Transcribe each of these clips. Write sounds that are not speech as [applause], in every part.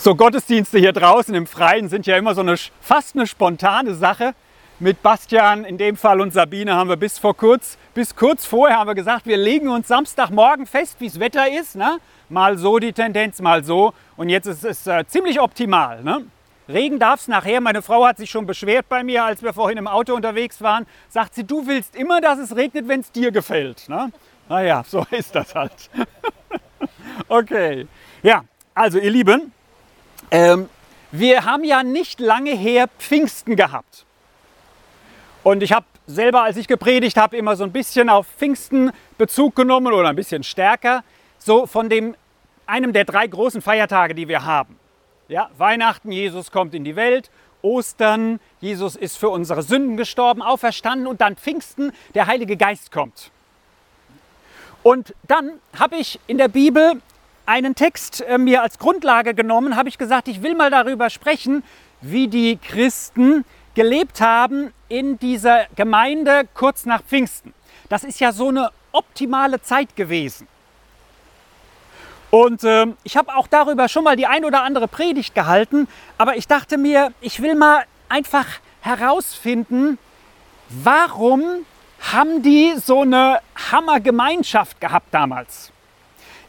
So Gottesdienste hier draußen im Freien sind ja immer so eine fast eine spontane Sache. Mit Bastian, in dem Fall und Sabine haben wir bis vor kurz, bis kurz vorher haben wir gesagt, wir legen uns Samstagmorgen fest, wie das Wetter ist. Ne? Mal so die Tendenz, mal so. Und jetzt ist es äh, ziemlich optimal. Ne? Regen darf es nachher. Meine Frau hat sich schon beschwert bei mir, als wir vorhin im Auto unterwegs waren. Sagt sie, du willst immer, dass es regnet, wenn es dir gefällt. Ne? Naja, so [laughs] ist das halt. [laughs] okay. Ja, also ihr Lieben, ähm, wir haben ja nicht lange her Pfingsten gehabt. Und ich habe selber, als ich gepredigt habe, immer so ein bisschen auf Pfingsten Bezug genommen oder ein bisschen stärker, so von dem, einem der drei großen Feiertage, die wir haben. Ja, Weihnachten, Jesus kommt in die Welt, Ostern, Jesus ist für unsere Sünden gestorben, auferstanden und dann Pfingsten, der Heilige Geist kommt. Und dann habe ich in der Bibel einen Text äh, mir als Grundlage genommen, habe ich gesagt, ich will mal darüber sprechen, wie die Christen gelebt haben in dieser Gemeinde kurz nach Pfingsten. Das ist ja so eine optimale Zeit gewesen. Und äh, ich habe auch darüber schon mal die ein oder andere Predigt gehalten, aber ich dachte mir, ich will mal einfach herausfinden, warum haben die so eine Hammergemeinschaft gehabt damals?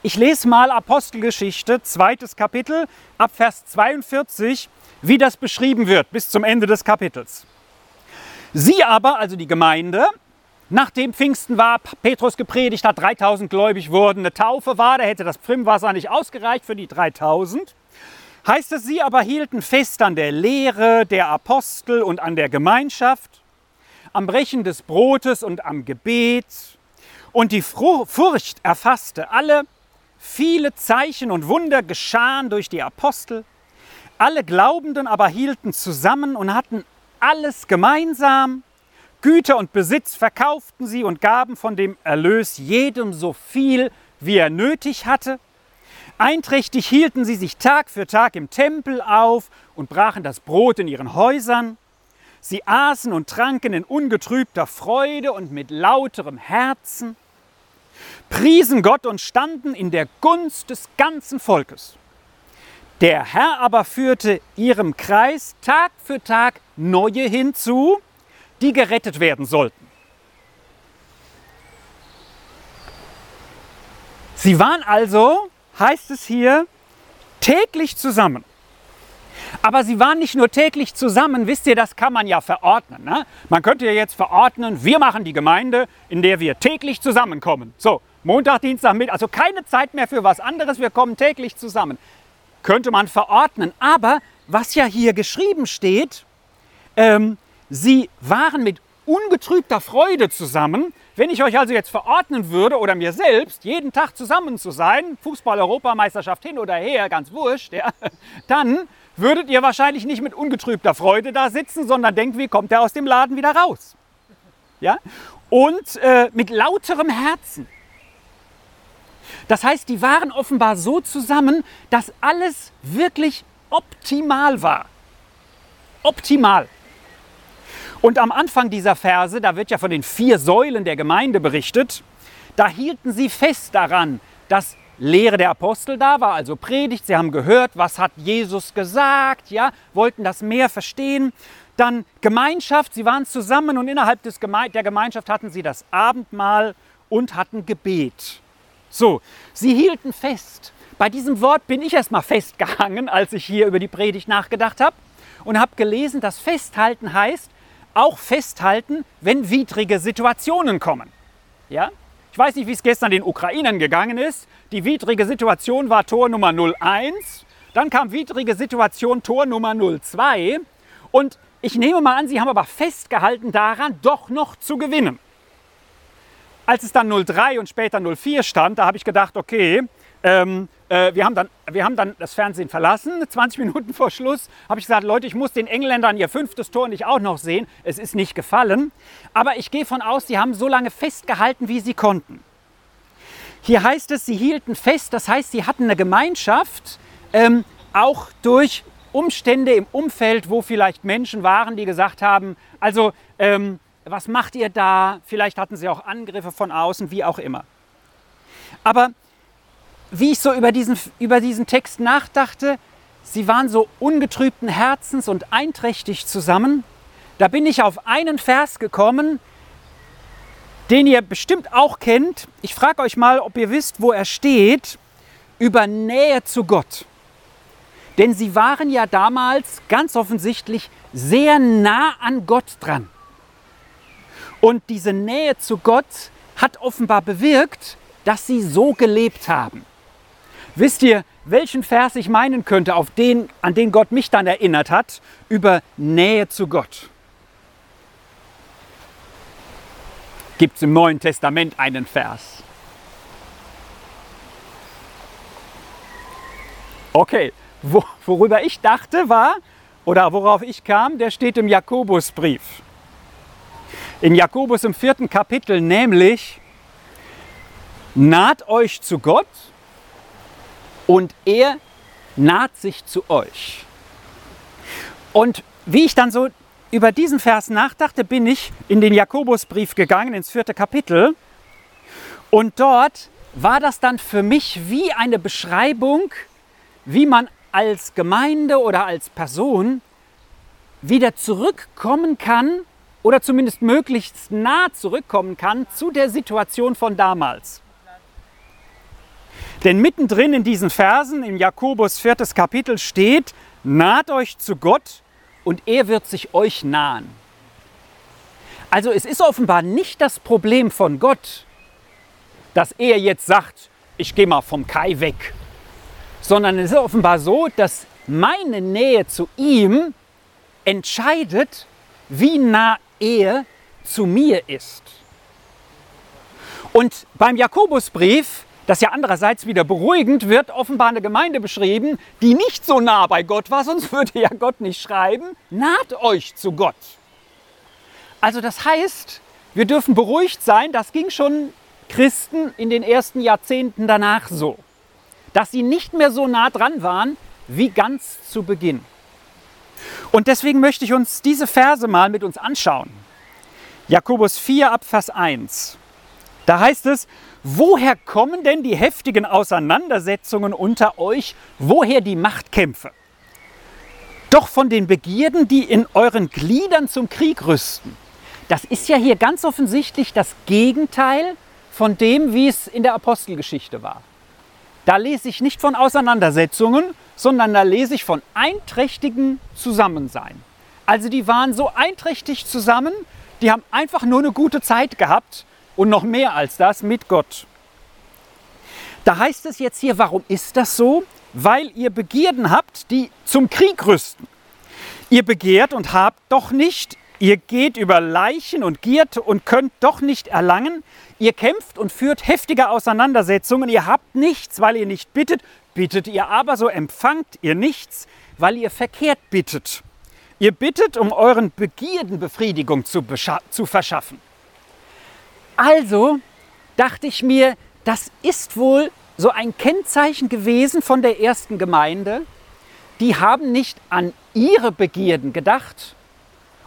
Ich lese mal Apostelgeschichte, zweites Kapitel, ab Vers 42, wie das beschrieben wird, bis zum Ende des Kapitels. Sie aber, also die Gemeinde, nachdem Pfingsten war, Petrus gepredigt hat, 3000 gläubig wurden, eine Taufe war, da hätte das Primwasser nicht ausgereicht für die 3000. Heißt es, sie aber hielten fest an der Lehre der Apostel und an der Gemeinschaft, am Brechen des Brotes und am Gebet. Und die Furcht erfasste alle, Viele Zeichen und Wunder geschahen durch die Apostel. Alle Glaubenden aber hielten zusammen und hatten alles gemeinsam. Güter und Besitz verkauften sie und gaben von dem Erlös jedem so viel, wie er nötig hatte. Einträchtig hielten sie sich Tag für Tag im Tempel auf und brachen das Brot in ihren Häusern. Sie aßen und tranken in ungetrübter Freude und mit lauterem Herzen priesen Gott und standen in der Gunst des ganzen Volkes. Der Herr aber führte ihrem Kreis Tag für Tag neue hinzu, die gerettet werden sollten. Sie waren also, heißt es hier, täglich zusammen. Aber sie waren nicht nur täglich zusammen, wisst ihr, das kann man ja verordnen. Ne? Man könnte ja jetzt verordnen, wir machen die Gemeinde, in der wir täglich zusammenkommen. So, Montag, Dienstag, Mittag, also keine Zeit mehr für was anderes, wir kommen täglich zusammen. Könnte man verordnen. Aber was ja hier geschrieben steht, ähm, sie waren mit ungetrübter Freude zusammen. Wenn ich euch also jetzt verordnen würde oder mir selbst, jeden Tag zusammen zu sein, Fußball-Europameisterschaft hin oder her, ganz wurscht, ja, [laughs] dann würdet ihr wahrscheinlich nicht mit ungetrübter Freude da sitzen, sondern denkt, wie kommt er aus dem Laden wieder raus? Ja? Und äh, mit lauterem Herzen. Das heißt, die waren offenbar so zusammen, dass alles wirklich optimal war. Optimal. Und am Anfang dieser Verse, da wird ja von den vier Säulen der Gemeinde berichtet, da hielten sie fest daran, dass Lehre der Apostel da war, also Predigt, sie haben gehört, was hat Jesus gesagt, ja, wollten das mehr verstehen. Dann Gemeinschaft, sie waren zusammen und innerhalb des Geme der Gemeinschaft hatten sie das Abendmahl und hatten Gebet. So, sie hielten fest. Bei diesem Wort bin ich erstmal festgehangen, als ich hier über die Predigt nachgedacht habe und habe gelesen, dass festhalten heißt, auch festhalten, wenn widrige Situationen kommen. Ja? Ich weiß nicht, wie es gestern den Ukrainern gegangen ist. Die widrige Situation war Tor Nummer 01. Dann kam widrige Situation Tor Nummer 02. Und ich nehme mal an, sie haben aber festgehalten daran, doch noch zu gewinnen. Als es dann 03 und später 04 stand, da habe ich gedacht, okay, ähm, äh, wir, haben dann, wir haben dann das Fernsehen verlassen, [laughs] 20 Minuten vor Schluss habe ich gesagt, Leute, ich muss den Engländern ihr fünftes Tor nicht auch noch sehen. Es ist nicht gefallen. Aber ich gehe von aus, sie haben so lange festgehalten, wie sie konnten. Hier heißt es, sie hielten fest, das heißt, sie hatten eine Gemeinschaft, ähm, auch durch Umstände im Umfeld, wo vielleicht Menschen waren, die gesagt haben, also ähm, was macht ihr da? Vielleicht hatten sie auch Angriffe von außen, wie auch immer. Aber wie ich so über diesen, über diesen Text nachdachte, sie waren so ungetrübten Herzens und einträchtig zusammen. Da bin ich auf einen Vers gekommen, den ihr bestimmt auch kennt. Ich frage euch mal, ob ihr wisst, wo er steht, über Nähe zu Gott. Denn sie waren ja damals ganz offensichtlich sehr nah an Gott dran. Und diese Nähe zu Gott hat offenbar bewirkt, dass sie so gelebt haben. Wisst ihr, welchen Vers ich meinen könnte, auf den, an den Gott mich dann erinnert hat, über Nähe zu Gott? Gibt es im Neuen Testament einen Vers? Okay, Wo, worüber ich dachte war, oder worauf ich kam, der steht im Jakobusbrief. In Jakobus im vierten Kapitel, nämlich, naht euch zu Gott und er naht sich zu euch. Und wie ich dann so über diesen Vers nachdachte, bin ich in den Jakobusbrief gegangen, ins vierte Kapitel. Und dort war das dann für mich wie eine Beschreibung, wie man als Gemeinde oder als Person wieder zurückkommen kann oder zumindest möglichst nah zurückkommen kann zu der Situation von damals. Denn mittendrin in diesen Versen im Jakobus viertes Kapitel steht, naht euch zu Gott und er wird sich euch nahen. Also es ist offenbar nicht das Problem von Gott, dass er jetzt sagt, ich gehe mal vom Kai weg, sondern es ist offenbar so, dass meine Nähe zu ihm entscheidet, wie nah er zu mir ist. Und beim Jakobusbrief das ja andererseits wieder beruhigend wird offenbar eine Gemeinde beschrieben, die nicht so nah bei Gott war, sonst [laughs] würde ja Gott nicht schreiben, naht euch zu Gott. Also das heißt, wir dürfen beruhigt sein, das ging schon Christen in den ersten Jahrzehnten danach so, dass sie nicht mehr so nah dran waren wie ganz zu Beginn. Und deswegen möchte ich uns diese Verse mal mit uns anschauen. Jakobus 4 ab Vers 1. Da heißt es, Woher kommen denn die heftigen Auseinandersetzungen unter euch? Woher die Machtkämpfe? Doch von den Begierden, die in euren Gliedern zum Krieg rüsten. Das ist ja hier ganz offensichtlich das Gegenteil von dem, wie es in der Apostelgeschichte war. Da lese ich nicht von Auseinandersetzungen, sondern da lese ich von einträchtigen Zusammensein. Also die waren so einträchtig zusammen, die haben einfach nur eine gute Zeit gehabt und noch mehr als das mit Gott. Da heißt es jetzt hier, warum ist das so? Weil ihr Begierden habt, die zum Krieg rüsten. Ihr begehrt und habt doch nicht, ihr geht über Leichen und giert und könnt doch nicht erlangen. Ihr kämpft und führt heftige Auseinandersetzungen. Ihr habt nichts, weil ihr nicht bittet. Bittet ihr aber, so empfangt ihr nichts, weil ihr verkehrt bittet. Ihr bittet, um euren Begierden Befriedigung zu, zu verschaffen. Also dachte ich mir, das ist wohl so ein Kennzeichen gewesen von der ersten Gemeinde. Die haben nicht an ihre Begierden gedacht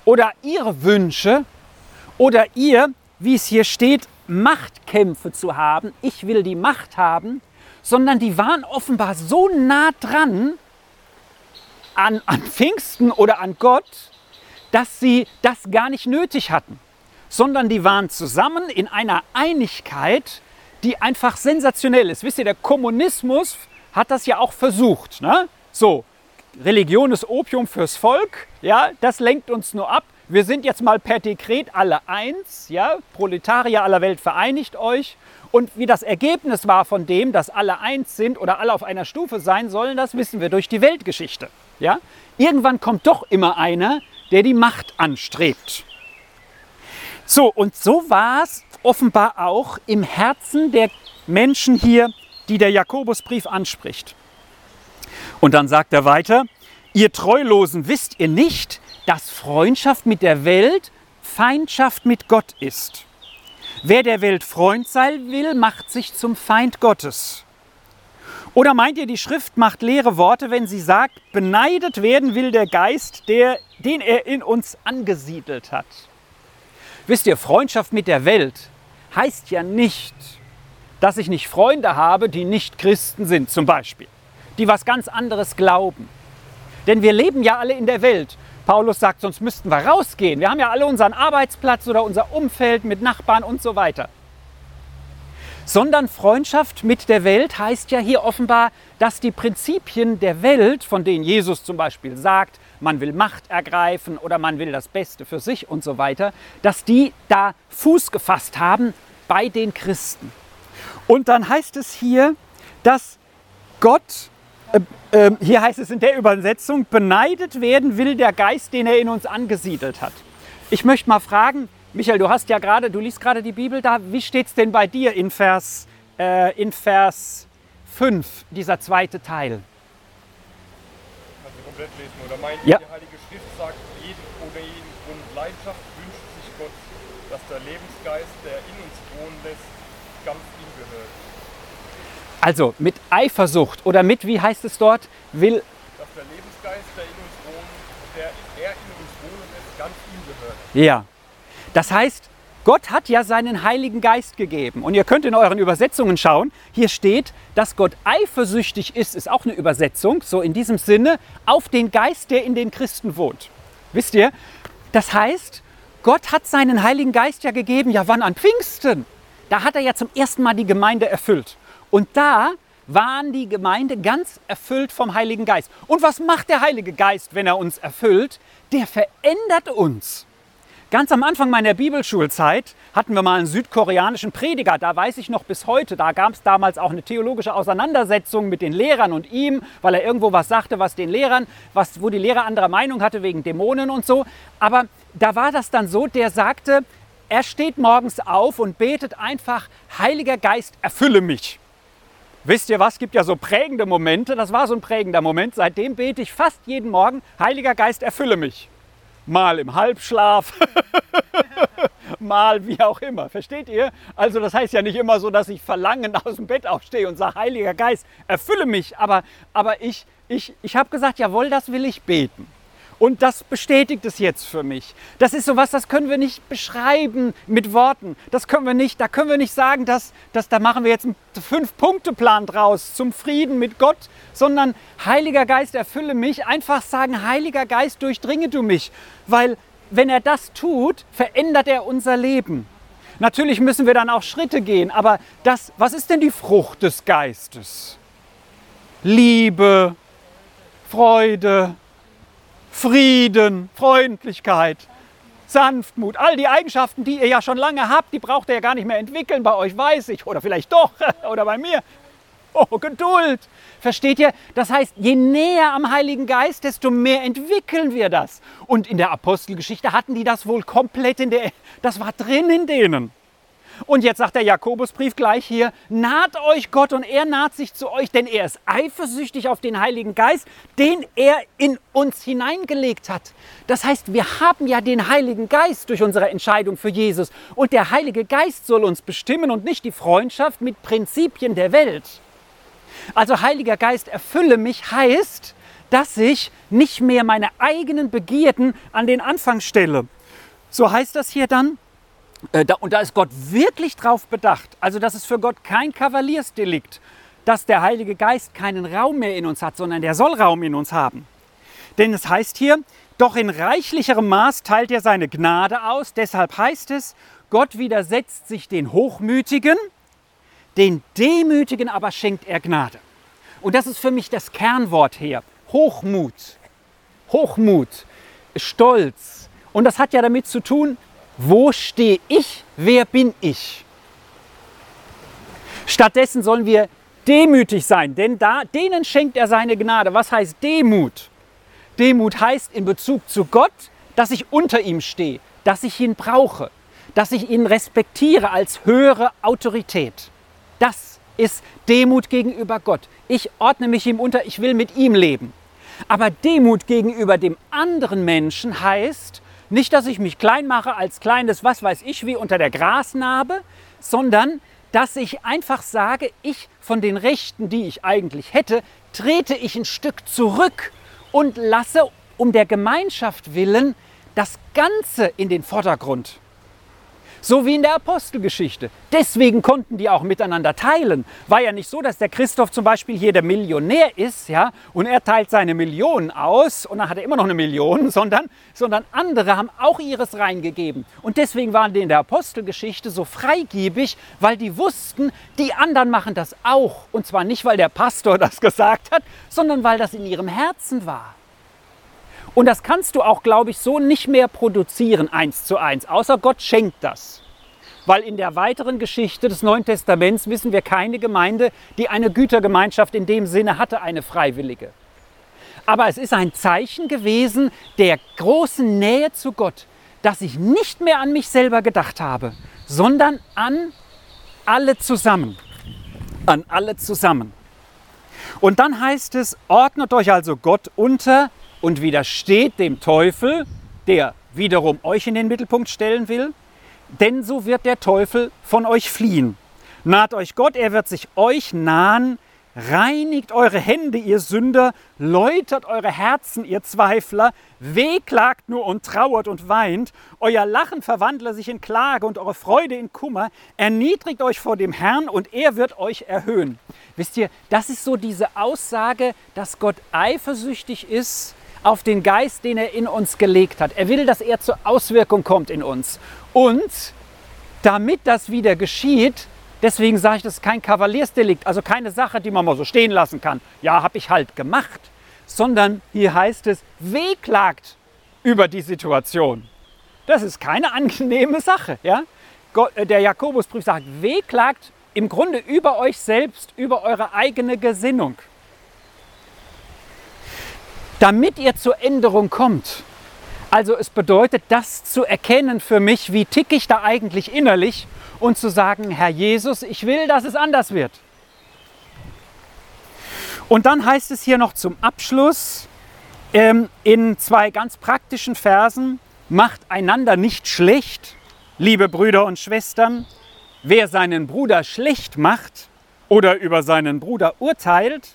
oder ihre Wünsche oder ihr, wie es hier steht, Machtkämpfe zu haben. Ich will die Macht haben, sondern die waren offenbar so nah dran an, an Pfingsten oder an Gott, dass sie das gar nicht nötig hatten sondern die waren zusammen in einer Einigkeit, die einfach sensationell ist. Wisst ihr, der Kommunismus hat das ja auch versucht. Ne? So, Religion ist Opium fürs Volk, ja, das lenkt uns nur ab. Wir sind jetzt mal per Dekret alle eins, ja, Proletarier aller Welt vereinigt euch. Und wie das Ergebnis war von dem, dass alle eins sind oder alle auf einer Stufe sein sollen, das wissen wir durch die Weltgeschichte. Ja? Irgendwann kommt doch immer einer, der die Macht anstrebt. So, und so war es offenbar auch im Herzen der Menschen hier, die der Jakobusbrief anspricht. Und dann sagt er weiter, ihr Treulosen wisst ihr nicht, dass Freundschaft mit der Welt Feindschaft mit Gott ist. Wer der Welt Freund sein will, macht sich zum Feind Gottes. Oder meint ihr, die Schrift macht leere Worte, wenn sie sagt, beneidet werden will der Geist, der, den er in uns angesiedelt hat? Wisst ihr, Freundschaft mit der Welt heißt ja nicht, dass ich nicht Freunde habe, die nicht Christen sind zum Beispiel, die was ganz anderes glauben. Denn wir leben ja alle in der Welt. Paulus sagt, sonst müssten wir rausgehen. Wir haben ja alle unseren Arbeitsplatz oder unser Umfeld mit Nachbarn und so weiter. Sondern Freundschaft mit der Welt heißt ja hier offenbar, dass die Prinzipien der Welt, von denen Jesus zum Beispiel sagt, man will Macht ergreifen oder man will das Beste für sich und so weiter, dass die da Fuß gefasst haben bei den Christen. Und dann heißt es hier, dass Gott, äh, äh, hier heißt es in der Übersetzung, beneidet werden will der Geist, den er in uns angesiedelt hat. Ich möchte mal fragen, Michael, du hast ja gerade, du liest gerade die Bibel da, wie steht es denn bei dir in Vers, äh, in Vers 5, dieser zweite Teil? Also komplett lesen, oder meint Ja. die Heilige Schrift sagt, jeden, ohne jeden Grund Leidenschaft wünscht sich Gott, dass der Lebensgeist, der in uns wohnen lässt, ganz ihm gehört. Also mit Eifersucht oder mit, wie heißt es dort, will, Dass der Lebensgeist, der in uns wohnt, der er in uns wohnen lässt, ganz ihm gehört. ja. Das heißt, Gott hat ja seinen Heiligen Geist gegeben. Und ihr könnt in euren Übersetzungen schauen. Hier steht, dass Gott eifersüchtig ist, ist auch eine Übersetzung, so in diesem Sinne, auf den Geist, der in den Christen wohnt. Wisst ihr? Das heißt, Gott hat seinen Heiligen Geist ja gegeben, ja wann an Pfingsten? Da hat er ja zum ersten Mal die Gemeinde erfüllt. Und da waren die Gemeinde ganz erfüllt vom Heiligen Geist. Und was macht der Heilige Geist, wenn er uns erfüllt? Der verändert uns. Ganz am Anfang meiner Bibelschulzeit hatten wir mal einen südkoreanischen Prediger, da weiß ich noch bis heute, da gab es damals auch eine theologische Auseinandersetzung mit den Lehrern und ihm, weil er irgendwo was sagte, was den Lehrern, was, wo die Lehrer anderer Meinung hatte wegen Dämonen und so. Aber da war das dann so, der sagte, er steht morgens auf und betet einfach, Heiliger Geist, erfülle mich. Wisst ihr was, gibt ja so prägende Momente, das war so ein prägender Moment, seitdem bete ich fast jeden Morgen, Heiliger Geist, erfülle mich. Mal im Halbschlaf, [laughs] mal wie auch immer. Versteht ihr? Also das heißt ja nicht immer so, dass ich verlangend aus dem Bett aufstehe und sage, Heiliger Geist, erfülle mich. Aber, aber ich, ich, ich habe gesagt, jawohl, das will ich beten. Und das bestätigt es jetzt für mich. Das ist sowas, das können wir nicht beschreiben mit Worten. Das können wir nicht, da können wir nicht sagen, dass, dass da machen wir jetzt einen Fünf-Punkte-Plan draus zum Frieden mit Gott, sondern Heiliger Geist, erfülle mich. Einfach sagen, Heiliger Geist, durchdringe du mich. Weil wenn er das tut, verändert er unser Leben. Natürlich müssen wir dann auch Schritte gehen, aber das, was ist denn die Frucht des Geistes? Liebe, Freude, Frieden, Freundlichkeit, Sanftmut, all die Eigenschaften, die ihr ja schon lange habt, die braucht ihr ja gar nicht mehr entwickeln bei euch, weiß ich, oder vielleicht doch, [laughs] oder bei mir. Oh, Geduld. Versteht ihr? Das heißt, je näher am Heiligen Geist, desto mehr entwickeln wir das. Und in der Apostelgeschichte hatten die das wohl komplett in der, das war drin in denen. Und jetzt sagt der Jakobusbrief gleich hier, naht euch Gott und er naht sich zu euch, denn er ist eifersüchtig auf den Heiligen Geist, den er in uns hineingelegt hat. Das heißt, wir haben ja den Heiligen Geist durch unsere Entscheidung für Jesus. Und der Heilige Geist soll uns bestimmen und nicht die Freundschaft mit Prinzipien der Welt. Also Heiliger Geist, erfülle mich heißt, dass ich nicht mehr meine eigenen Begierden an den Anfang stelle. So heißt das hier dann. Äh, und da ist Gott wirklich drauf bedacht. Also das ist für Gott kein Kavaliersdelikt, dass der Heilige Geist keinen Raum mehr in uns hat, sondern der soll Raum in uns haben. Denn es heißt hier, doch in reichlicherem Maß teilt er seine Gnade aus. Deshalb heißt es, Gott widersetzt sich den Hochmütigen, den Demütigen aber schenkt er Gnade. Und das ist für mich das Kernwort hier. Hochmut. Hochmut. Stolz. Und das hat ja damit zu tun, wo stehe ich, wer bin ich? Stattdessen sollen wir demütig sein, denn da, denen schenkt er seine Gnade. Was heißt Demut? Demut heißt in Bezug zu Gott, dass ich unter ihm stehe, dass ich ihn brauche, dass ich ihn respektiere als höhere Autorität. Das ist Demut gegenüber Gott. Ich ordne mich ihm unter, ich will mit ihm leben. Aber Demut gegenüber dem anderen Menschen heißt nicht, dass ich mich klein mache als kleines, was weiß ich, wie unter der Grasnarbe, sondern dass ich einfach sage, ich von den Rechten, die ich eigentlich hätte, trete ich ein Stück zurück und lasse um der Gemeinschaft willen das Ganze in den Vordergrund. So wie in der Apostelgeschichte. Deswegen konnten die auch miteinander teilen. War ja nicht so, dass der Christoph zum Beispiel hier der Millionär ist, ja, und er teilt seine Millionen aus und dann hat er immer noch eine Million, [laughs] sondern, sondern andere haben auch ihres reingegeben. Und deswegen waren die in der Apostelgeschichte so freigebig, weil die wussten, die anderen machen das auch. Und zwar nicht, weil der Pastor [laughs] das gesagt hat, sondern weil das in ihrem Herzen war. Und das kannst du auch, glaube ich, so nicht mehr produzieren, eins zu eins, außer Gott schenkt das. Weil in der weiteren Geschichte des Neuen Testaments wissen wir keine Gemeinde, die eine Gütergemeinschaft in dem Sinne hatte, eine freiwillige. Aber es ist ein Zeichen gewesen der großen Nähe zu Gott, dass ich nicht mehr an mich selber gedacht habe, sondern an alle zusammen. An alle zusammen. Und dann heißt es, ordnet euch also Gott unter und widersteht dem Teufel, der wiederum euch in den Mittelpunkt stellen will, denn so wird der Teufel von euch fliehen. Naht euch Gott, er wird sich euch nahen, Reinigt eure Hände, ihr Sünder, läutert eure Herzen, ihr Zweifler, wehklagt nur und trauert und weint, euer Lachen verwandle sich in Klage und eure Freude in Kummer, erniedrigt euch vor dem Herrn und er wird euch erhöhen. Wisst ihr, das ist so diese Aussage, dass Gott eifersüchtig ist auf den Geist, den er in uns gelegt hat. Er will, dass er zur Auswirkung kommt in uns. Und damit das wieder geschieht, deswegen sage ich, das ist kein Kavaliersdelikt, also keine Sache, die man mal so stehen lassen kann. Ja, habe ich halt gemacht. Sondern hier heißt es, wehklagt über die Situation. Das ist keine angenehme Sache. Ja? Äh, der Jakobusbrief sagt, wehklagt im Grunde über euch selbst, über eure eigene Gesinnung damit ihr zur Änderung kommt. Also es bedeutet, das zu erkennen für mich, wie tick ich da eigentlich innerlich und zu sagen, Herr Jesus, ich will, dass es anders wird. Und dann heißt es hier noch zum Abschluss ähm, in zwei ganz praktischen Versen, macht einander nicht schlecht, liebe Brüder und Schwestern. Wer seinen Bruder schlecht macht oder über seinen Bruder urteilt,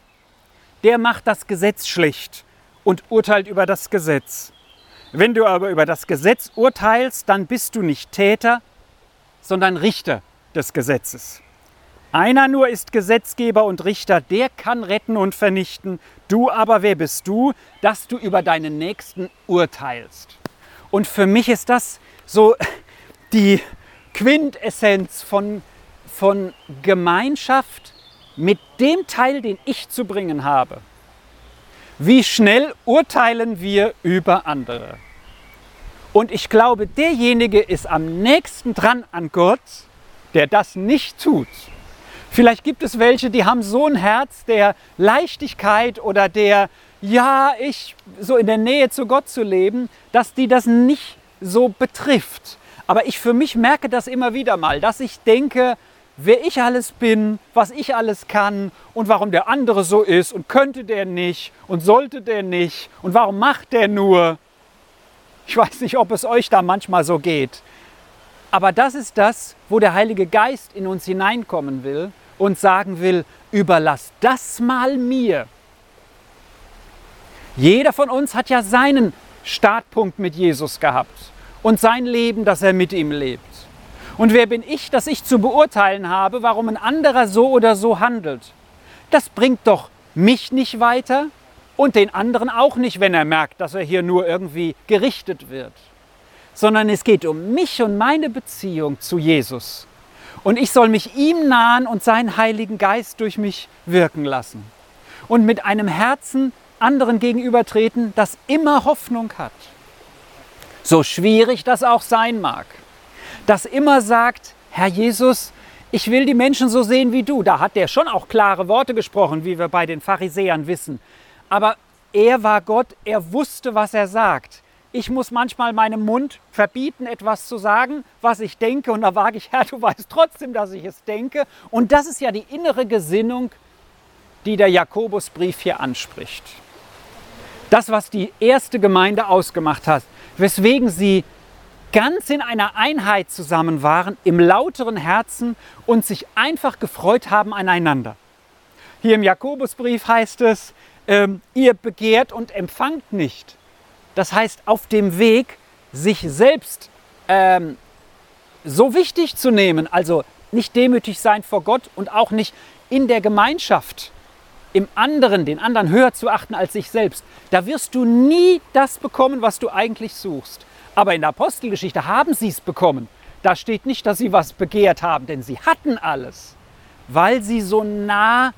der macht das Gesetz schlecht und urteilt über das Gesetz. Wenn du aber über das Gesetz urteilst, dann bist du nicht Täter, sondern Richter des Gesetzes. Einer nur ist Gesetzgeber und Richter, der kann retten und vernichten. Du aber, wer bist du, dass du über deinen Nächsten urteilst? Und für mich ist das so [laughs] die Quintessenz von, von Gemeinschaft mit dem Teil, den ich zu bringen habe. Wie schnell urteilen wir über andere? Und ich glaube, derjenige ist am nächsten dran an Gott, der das nicht tut. Vielleicht gibt es welche, die haben so ein Herz der Leichtigkeit oder der, ja, ich so in der Nähe zu Gott zu leben, dass die das nicht so betrifft. Aber ich für mich merke das immer wieder mal, dass ich denke, wer ich alles bin, was ich alles kann und warum der andere so ist und könnte der nicht und sollte der nicht und warum macht der nur. Ich weiß nicht, ob es euch da manchmal so geht. Aber das ist das, wo der Heilige Geist in uns hineinkommen will und sagen will, überlass das mal mir. Jeder von uns hat ja seinen Startpunkt mit Jesus gehabt und sein Leben, das er mit ihm lebt. Und wer bin ich, dass ich zu beurteilen habe, warum ein anderer so oder so handelt? Das bringt doch mich nicht weiter und den anderen auch nicht, wenn er merkt, dass er hier nur irgendwie gerichtet wird. Sondern es geht um mich und meine Beziehung zu Jesus. Und ich soll mich ihm nahen und seinen Heiligen Geist durch mich wirken lassen. Und mit einem Herzen anderen gegenübertreten, das immer Hoffnung hat. So schwierig das auch sein mag das immer sagt, Herr Jesus, ich will die Menschen so sehen wie du. Da hat er schon auch klare Worte gesprochen, wie wir bei den Pharisäern wissen. Aber er war Gott, er wusste, was er sagt. Ich muss manchmal meinem Mund verbieten, etwas zu sagen, was ich denke. Und da wage ich, [laughs] Herr, du weißt trotzdem, dass ich es denke. Und das ist ja die innere Gesinnung, die der Jakobusbrief hier anspricht. Das, was die erste Gemeinde ausgemacht hat, weswegen sie ganz in einer Einheit zusammen waren, im lauteren Herzen und sich einfach gefreut haben aneinander. Hier im Jakobusbrief heißt es, ähm, ihr begehrt und empfangt nicht. Das heißt, auf dem Weg, sich selbst ähm, so wichtig zu nehmen, also nicht demütig sein vor Gott und auch nicht in der Gemeinschaft im anderen, den anderen höher zu achten als sich selbst, da wirst du nie das bekommen, was du eigentlich suchst. Aber in der Apostelgeschichte haben sie es bekommen. Da steht nicht, dass sie was begehrt haben, denn sie hatten alles, weil sie so nah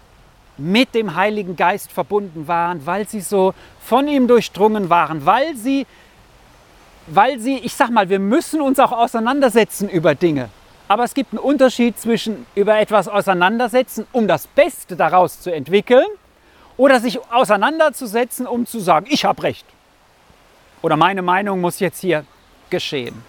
mit dem Heiligen Geist verbunden waren, weil sie so von ihm durchdrungen waren, weil sie, weil sie, ich sag mal, wir müssen uns auch auseinandersetzen über Dinge. Aber es gibt einen Unterschied zwischen über etwas auseinandersetzen, um das Beste daraus zu entwickeln, oder sich auseinanderzusetzen, um zu sagen, ich habe recht. Oder meine Meinung muss jetzt hier geschehen.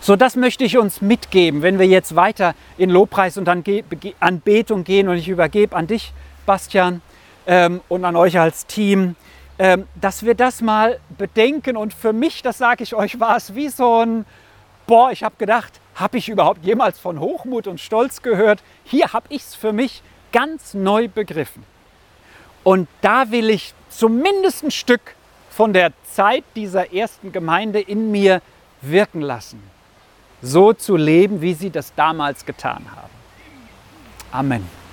So, das möchte ich uns mitgeben, wenn wir jetzt weiter in Lobpreis und Anbetung gehen. Und ich übergebe an dich, Bastian, ähm, und an euch als Team, ähm, dass wir das mal bedenken. Und für mich, das sage ich euch, war es wie so ein, boah, ich habe gedacht, habe ich überhaupt jemals von Hochmut und Stolz gehört? Hier habe ich es für mich ganz neu begriffen. Und da will ich zumindest ein Stück von der Zeit dieser ersten Gemeinde in mir wirken lassen. So zu leben, wie sie das damals getan haben. Amen.